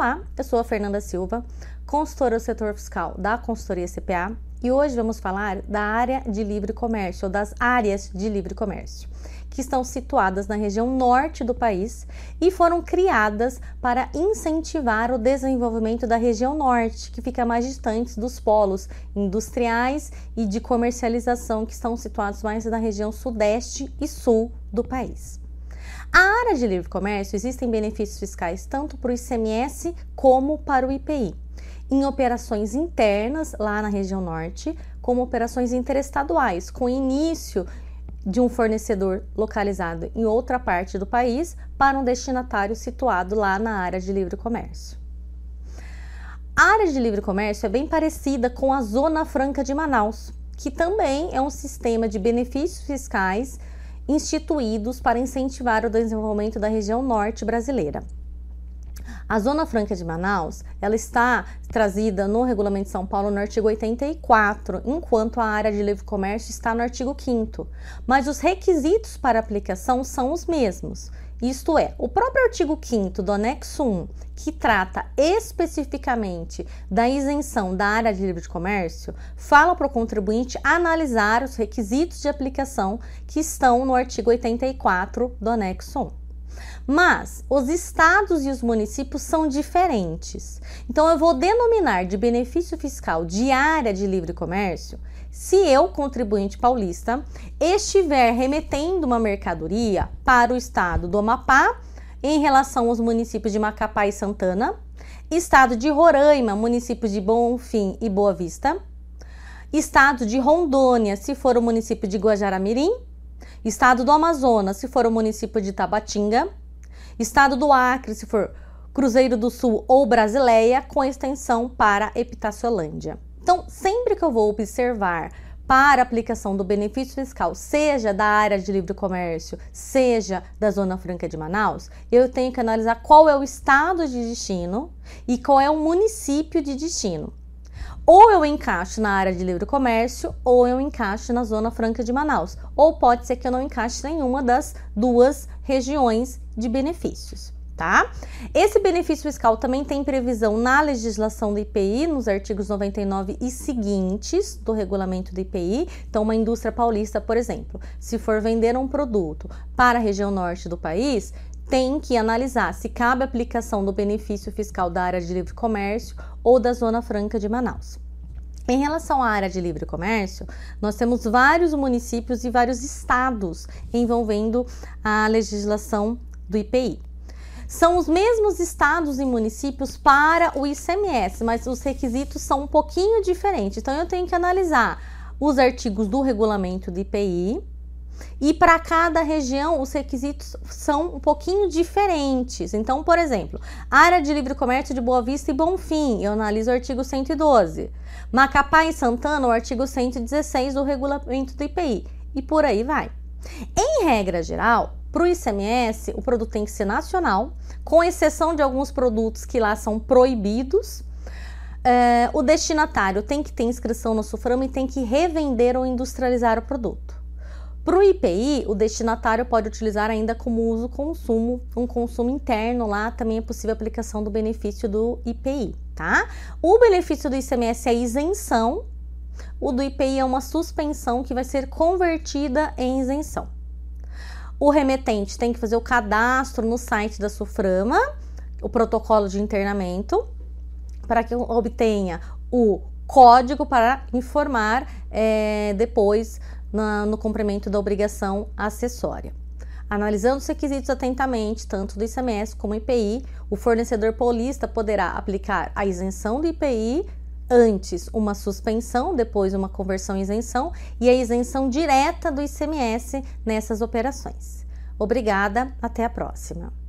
Olá, eu sou a Fernanda Silva, consultora do setor fiscal da consultoria CPA e hoje vamos falar da área de livre comércio, ou das áreas de livre comércio, que estão situadas na região norte do país e foram criadas para incentivar o desenvolvimento da região norte, que fica mais distante dos polos industriais e de comercialização que estão situados mais na região sudeste e sul do país. A área de livre comércio existem benefícios fiscais tanto para o ICMS como para o IPI, em operações internas lá na região norte, como operações interestaduais, com início de um fornecedor localizado em outra parte do país para um destinatário situado lá na área de livre comércio. A área de livre comércio é bem parecida com a Zona Franca de Manaus, que também é um sistema de benefícios fiscais instituídos para incentivar o desenvolvimento da região norte brasileira. A Zona Franca de Manaus, ela está trazida no Regulamento de São Paulo no artigo 84, enquanto a área de livre comércio está no artigo 5 mas os requisitos para aplicação são os mesmos. Isto é, o próprio artigo 5 do anexo 1, que trata especificamente da isenção da área de livre comércio, fala para o contribuinte analisar os requisitos de aplicação que estão no artigo 84 do anexo 1. Mas os estados e os municípios são diferentes. Então eu vou denominar de benefício fiscal de área de livre comércio se eu, contribuinte paulista, estiver remetendo uma mercadoria para o estado do Amapá em relação aos municípios de Macapá e Santana, estado de Roraima, municípios de Bonfim e Boa Vista, estado de Rondônia, se for o município de Guajaramirim, estado do Amazonas, se for o município de Tabatinga, estado do Acre, se for Cruzeiro do Sul ou Brasileia, com extensão para Epitaciolândia. Então, sempre que eu vou observar para aplicação do benefício fiscal, seja da área de livre comércio, seja da Zona Franca de Manaus, eu tenho que analisar qual é o estado de destino e qual é o município de destino. Ou eu encaixo na área de livre comércio, ou eu encaixo na Zona Franca de Manaus. Ou pode ser que eu não encaixe nenhuma das duas regiões de benefícios tá? Esse benefício fiscal também tem previsão na legislação do IPI, nos artigos 99 e seguintes do regulamento do IPI. Então, uma indústria paulista, por exemplo, se for vender um produto para a região norte do país, tem que analisar se cabe aplicação do benefício fiscal da área de livre comércio ou da Zona Franca de Manaus. Em relação à área de livre comércio, nós temos vários municípios e vários estados envolvendo a legislação do IPI. São os mesmos estados e municípios para o ICMS, mas os requisitos são um pouquinho diferentes. Então eu tenho que analisar os artigos do regulamento do IPI, e para cada região, os requisitos são um pouquinho diferentes. Então, por exemplo, área de livre comércio de Boa Vista e Bonfim, eu analiso o artigo 112. Macapá e Santana, o artigo 116 do regulamento do IPI. E por aí vai. Em regra geral, para o ICMS, o produto tem que ser nacional, com exceção de alguns produtos que lá são proibidos. É, o destinatário tem que ter inscrição no SUFRAM e tem que revender ou industrializar o produto. Para o IPI, o destinatário pode utilizar ainda como uso consumo, um consumo interno lá também é possível aplicação do benefício do IPI, tá? O benefício do ICMS é isenção, o do IPI é uma suspensão que vai ser convertida em isenção. O remetente tem que fazer o cadastro no site da Suframa, o protocolo de internamento, para que obtenha o código para informar é, depois na, no cumprimento da obrigação acessória. Analisando os requisitos atentamente, tanto do ICMS como IPI, o fornecedor paulista poderá aplicar a isenção do IPI antes uma suspensão, depois uma conversão em isenção e a isenção direta do ICMS nessas operações. Obrigada, até a próxima.